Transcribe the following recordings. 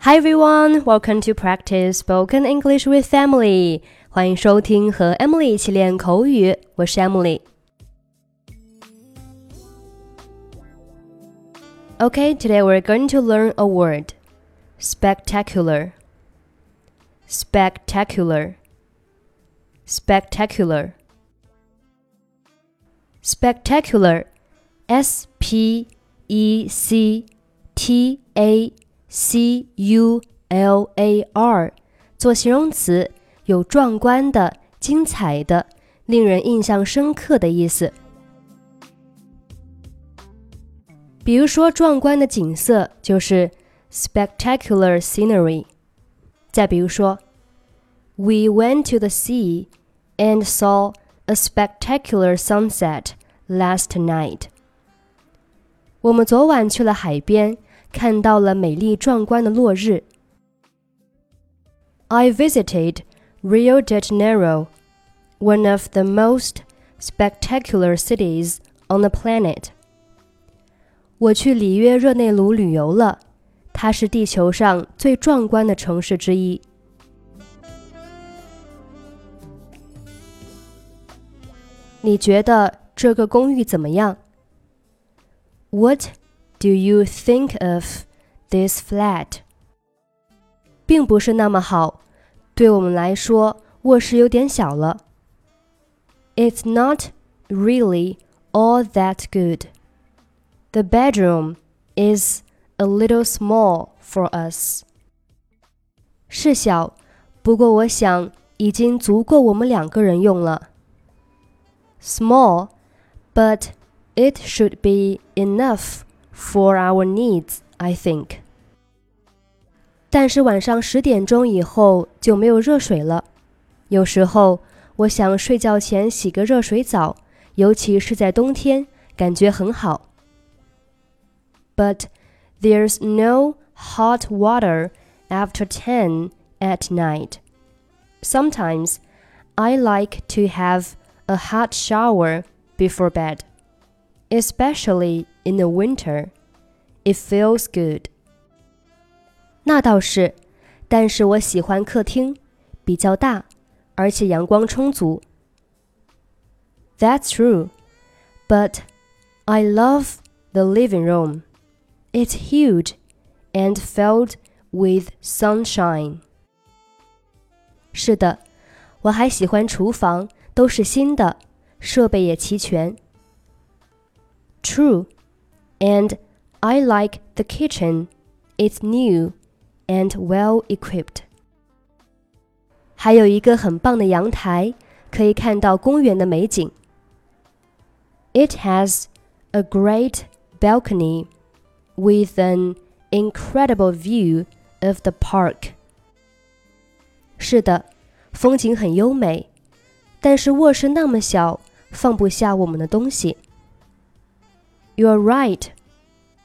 Hi everyone, welcome to practice spoken English with Emily. 欢迎收听和 Emily 一起练口语，我是 Emily。Okay, today we're going to learn a word. Spectacular. Spectacular. Spectacular. Spectacular. S P E C T A C U L A R 做形容词，有壮观的、精彩的、令人印象深刻的意思。比如说，壮观的景色就是 spectacular scenery。再比如说，We went to the sea and saw a spectacular sunset last night。我们昨晚去了海边， 看到了美丽壮观的落日。I visited Rio de Janeiro, one of the most spectacular cities on the planet. 我去里约热内卢旅游了，它是地球上最壮观的城市之一。你觉得这个公寓怎么样？What do you think of this flat？并不是那么好，对我们来说，卧室有点小了。It's not really all that good. The bedroom is a little small for us. 是小，不过我想已经足够我们两个人用了。Small, but it should be enough for our needs, I think. 但是晚上十点钟以后就没有热水了。有时候我想睡觉前洗个热水澡，尤其是在冬天，感觉很好。but there's no hot water after 10 at night. Sometimes I like to have a hot shower before bed, especially in the winter. It feels good. 那倒是，但是我喜欢客厅，比较大，而且阳光充足。That's true, but I love the living room. It's huge and filled with sunshine. 是的，我还喜欢厨房，都是新的，设备也齐全。True, and I like the kitchen. It's new and well equipped. 还有一个很棒的阳台，可以看到公园的美景。It has a great balcony with an incredible view of the park. 是的，风景很优美，但是卧室那么小，放不下我们的东西。 You're right.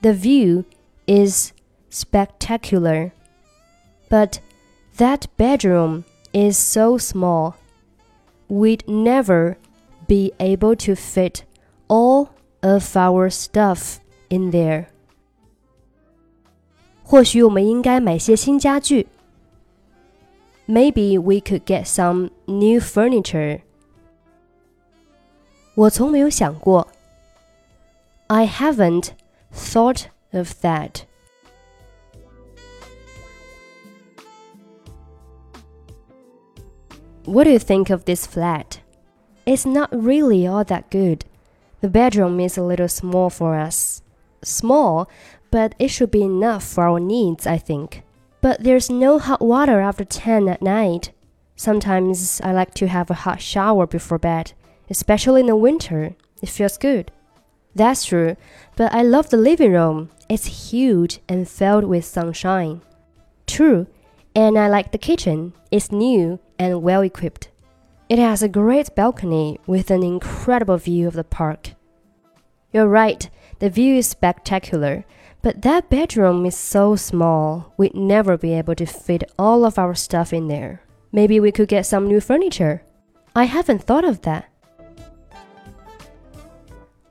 The view is spectacular, but that bedroom is so small. We'd never be able to fit all of our stuff in there. 或许我们应该买些新家具。Maybe we could get some new furniture. 我从没有想过。 I haven't thought of that. What do you think of this flat? It's not really all that good. The bedroom is a little small for us. Small, but it should be enough for our needs, I think. But there's no hot water after 10 at night. Sometimes I like to have a hot shower before bed, especially in the winter. It feels good. That's true, but I love the living room. It's huge and filled with sunshine. True, and I like the kitchen. It's new and well equipped. It has a great balcony with an incredible view of the park. You're right, the view is spectacular, but that bedroom is so small, we'd never be able to fit all of our stuff in there. Maybe we could get some new furniture. I haven't thought of that.